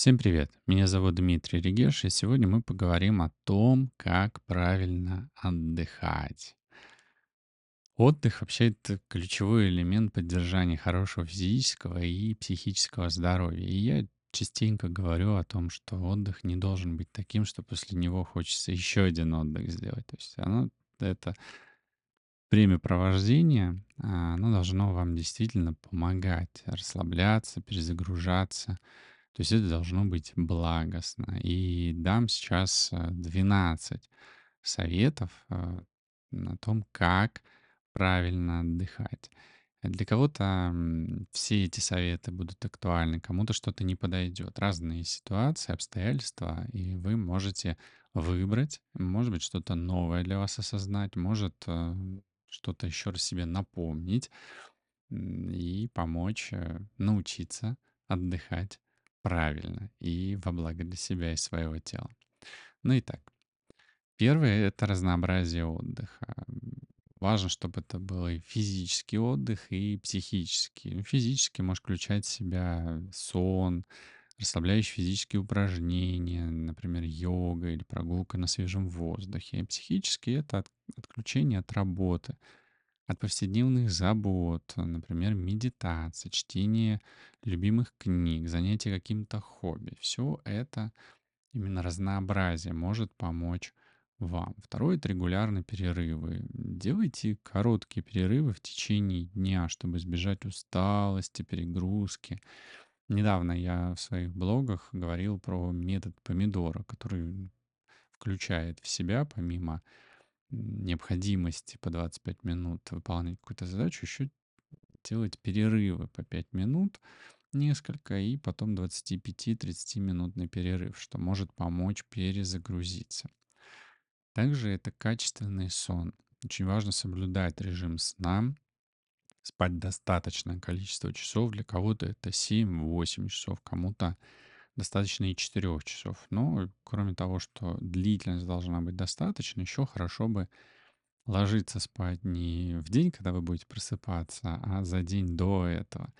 Всем привет! Меня зовут Дмитрий Регеш, и сегодня мы поговорим о том, как правильно отдыхать. Отдых вообще это ключевой элемент поддержания хорошего физического и психического здоровья. И я частенько говорю о том, что отдых не должен быть таким, что после него хочется еще один отдых сделать. То есть оно, это времяпровождение, а, оно должно вам действительно помогать расслабляться, перезагружаться. То есть это должно быть благостно. И дам сейчас э, 12 советов э, на том, как правильно отдыхать. Для кого-то все эти советы будут актуальны, кому-то что-то не подойдет. Разные ситуации, обстоятельства, и вы можете выбрать, может быть, что-то новое для вас осознать, может э, что-то еще раз себе напомнить и помочь э, научиться отдыхать правильно и во благо для себя и своего тела. Ну и так, первое— это разнообразие отдыха. Важно, чтобы это был и физический отдых, и психический. Ну, Физически может включать в себя сон, расслабляющие физические упражнения, например, йога или прогулка на свежем воздухе. И психически это от- отключение от работы, от повседневных забот, например, медитация, чтение любимых книг, занятие каким-то хобби. Все это именно разнообразие может помочь вам. Второе— это регулярные перерывы. Делайте короткие перерывы в течение дня, чтобы избежать усталости, перегрузки. Недавно я в своих блогах говорил про метод помидора, который включает в себя, помимо необходимости по 25 минут выполнять какую-то задачу, еще делать перерывы по 5 минут, несколько, и потом 25-30 минутный перерыв, что может помочь перезагрузиться. Также это качественный сон. Очень важно соблюдать режим сна, спать достаточное количество часов. Для кого-то это 7-8 часов, кому-то достаточно и 4 часов. Но кроме того, что длительность должна быть достаточной, еще хорошо бы ложиться спать не в день, когда вы будете просыпаться, а за день до этого.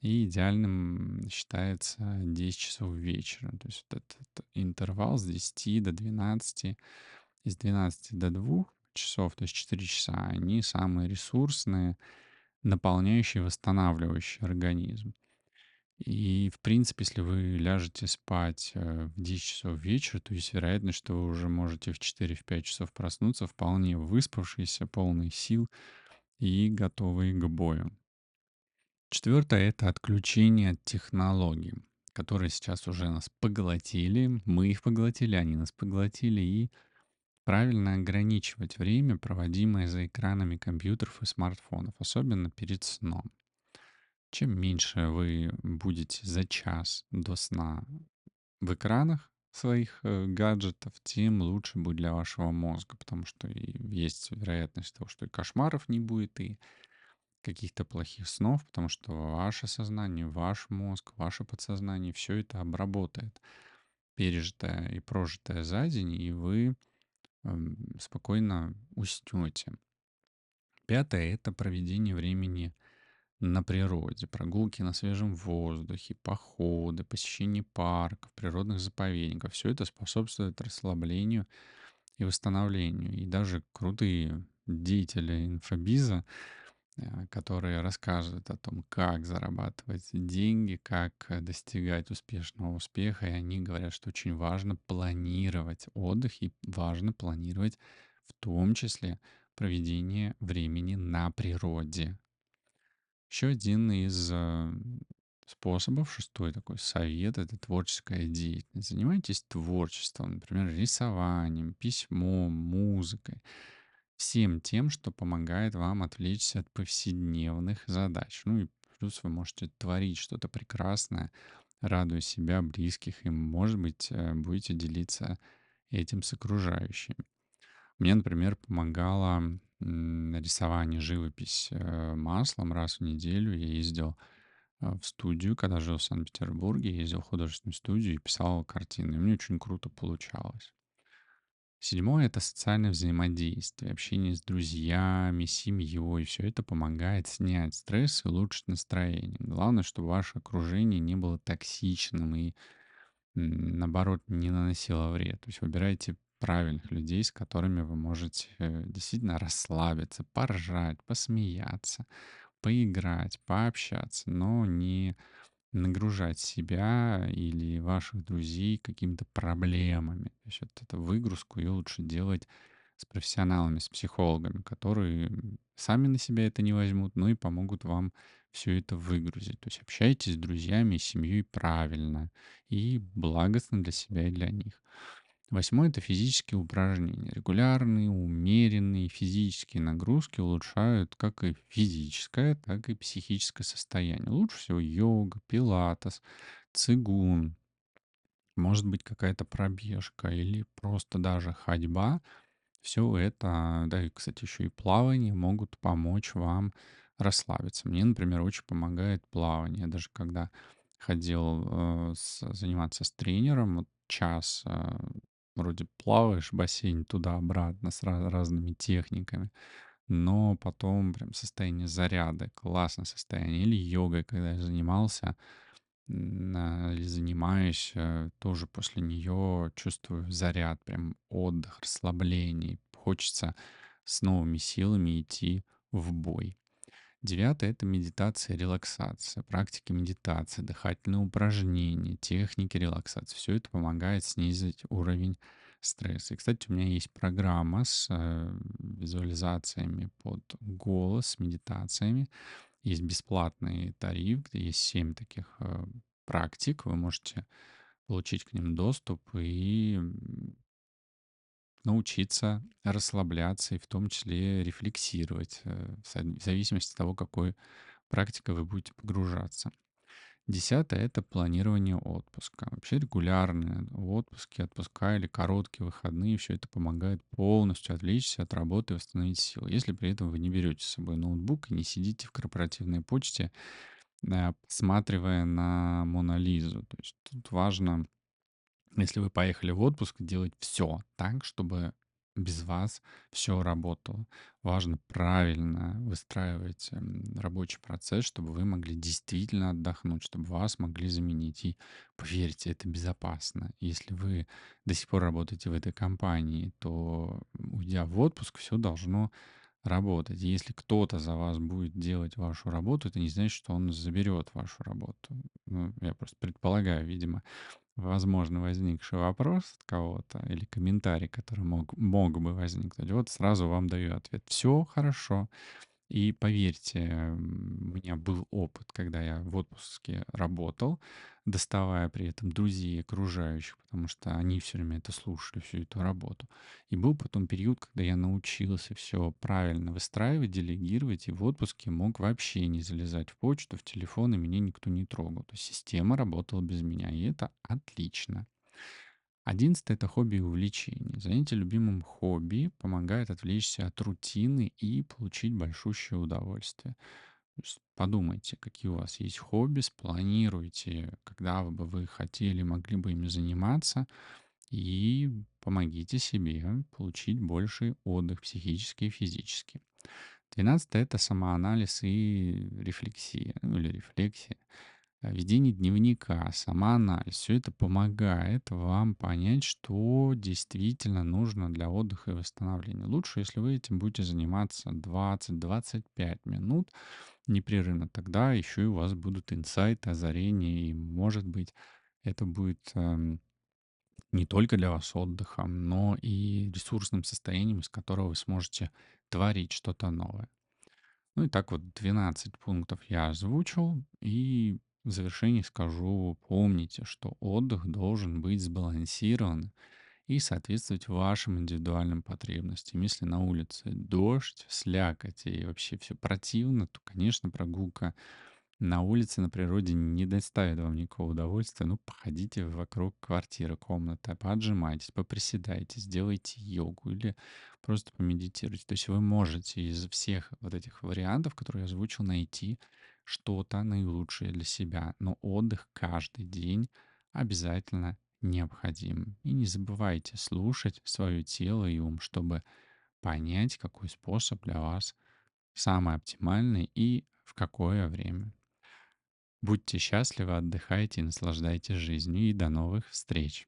И идеальным считается 10 часов вечера. То есть вот этот интервал с 10 до 12, из 12 до 2 часов, то есть 4 часа, они самые ресурсные, наполняющие, восстанавливающие организм. И, в принципе, если вы ляжете спать э, в 10 часов вечера, то есть вероятность, что вы уже можете в 4-5 часов проснуться, вполне выспавшиеся, полные сил и готовые к бою. Четвертое— это отключение от технологий, которые сейчас уже нас поглотили, мы их поглотили, они нас поглотили, и правильно ограничивать время, проводимое за экранами компьютеров и смартфонов, особенно перед сном. Чем меньше вы будете за час до сна в экранах своих э, гаджетов, тем лучше будет для вашего мозга, потому что есть вероятность того, что и кошмаров не будет, и каких-то плохих снов, потому что ваше сознание, ваш мозг, ваше подсознание все это обработает пережитое и прожитое за день, и вы эм, спокойно уснете. Пятое— это проведение времени на природе, прогулки на свежем воздухе, походы, посещение парков, природных заповедников. Все это способствует расслаблению и восстановлению. И даже крутые деятели инфобиза, э, которые рассказывают о том, как зарабатывать деньги, как э, достигать успешного успеха, и они говорят, что очень важно планировать отдых и важно планировать в том числе проведение времени на природе. Еще один из э, способов, шестой такой совет, это творческая деятельность. Занимайтесь творчеством, например, рисованием, письмом, музыкой. Всем тем, что помогает вам отвлечься от повседневных задач. Ну и плюс вы можете творить что-то прекрасное, радуя себя, близких, и, может быть, э, будете делиться этим с окружающими. Мне, например, помогало м, рисование, живопись э, маслом раз в неделю. Я ездил э, в студию, когда жил в Санкт-Петербурге, ездил в художественную студию и писал картины. И мне очень круто получалось. Седьмое— это социальное взаимодействие, общение с друзьями, семьей. Все это помогает снять стресс и улучшить настроение. Главное, чтобы ваше окружение не было токсичным и наоборот, не наносила вред. То есть выбирайте правильных людей, с которыми вы можете э, действительно расслабиться, поржать, посмеяться, поиграть, пообщаться, но не нагружать себя или ваших друзей какими-то проблемами. То есть вот эту выгрузку ее лучше делать с профессионалами, с психологами, которые сами на себя это не возьмут, но и помогут вам все это выгрузить. То есть общайтесь с друзьями и семьей правильно и благостно для себя и для них. Восьмое– это физические упражнения. Регулярные, умеренные физические нагрузки улучшают как и физическое, так и психическое состояние. Лучше всего йога, пилатес, цигун, может быть какая-то пробежка или просто даже ходьба. Все это, да и, кстати, еще и плавание могут помочь вам расслабиться. Мне, например, очень помогает плавание. Даже когда ходил э, с- заниматься с тренером, вот час э, вроде плаваешь в бассейне туда-обратно с раз- разными техниками, но потом прям состояние заряда, классное состояние. Или йогой, когда я занимался, а, или занимаюсь, э, тоже после нее чувствую заряд, прям отдых, расслабление. Хочется с новыми силами идти в бой. Девятое– это медитация, релаксация, практики медитации, дыхательные упражнения, техники релаксации. Все это помогает снизить уровень стресса. И, кстати, у меня есть программа с э, визуализациями под голос, медитациями. Есть бесплатный тариф, где есть 7 таких э, практик. Вы можете получить к ним доступ и научиться расслабляться и в том числе рефлексировать э, в зависимости от того, какой практикой вы будете погружаться. Десятое– это планирование отпуска. Вообще регулярные отпуски, отпуска или короткие выходные, все это помогает полностью отвлечься от работы и восстановить силы. Если при этом вы не берете с собой ноутбук и не сидите в корпоративной почте, э, на Мона Лизу. То есть тут важно если вы поехали в отпуск, делать все так, чтобы без вас все работало. Важно правильно выстраивать м, рабочий процесс, чтобы вы могли действительно отдохнуть, чтобы вас могли заменить. И поверьте, это безопасно. Если вы до сих пор работаете в этой компании, то уйдя в отпуск, все должно работать. Если кто-то за вас будет делать вашу работу, это не значит, что он заберет вашу работу. Ну, я просто предполагаю, видимо, возможно возникший вопрос от кого-то или комментарий, который мог, мог бы возникнуть, вот сразу вам даю ответ. Все хорошо. И поверьте, у меня был опыт, когда я в отпуске работал, доставая при этом друзей окружающих, потому что они все время это слушали, всю эту работу. И был потом период, когда я научился все правильно выстраивать, делегировать, и в отпуске мог вообще не залезать в почту, в телефон, и меня никто не трогал. То есть система работала без меня, и это отлично. Одиннадцатое– это хобби и увлечение. Занятие любимым хобби помогает отвлечься от рутины и получить большущее удовольствие. Подумайте, какие у вас есть хобби, спланируйте, когда бы вы хотели, могли бы ими заниматься, и помогите себе получить больший отдых психический и физический. Двенадцатое– это самоанализ и рефлексия, ну или рефлексия. Э, Ведение дневника, самоанализ, все это помогает вам понять, что действительно нужно для отдыха и восстановления. Лучше, если вы этим будете заниматься 20-25 минут непрерывно, тогда еще и у вас будут инсайты, озарения, и, может быть, это будет эм, не только для вас отдыхом, но и ресурсным состоянием, из которого вы сможете творить что-то новое. Ну и так вот 12 пунктов я озвучил, и в завершении скажу, помните, что отдых должен быть сбалансирован и соответствовать вашим индивидуальным потребностям. Если на улице дождь, слякоть и вообще все противно, то, конечно, прогулка на улице, на природе не доставит вам никакого удовольствия. Ну, походите вокруг квартиры, комнаты, поотжимайтесь, поприседайте, сделайте йогу или просто помедитируйте. То есть вы можете из всех вот этих вариантов, которые я озвучил, найти что-то наилучшее для себя. Но отдых каждый день обязательно необходим. И не забывайте слушать свое тело и ум, чтобы понять, какой способ для вас самый оптимальный и в какое время. Будьте счастливы, отдыхайте и наслаждайтесь жизнью. И до новых встреч!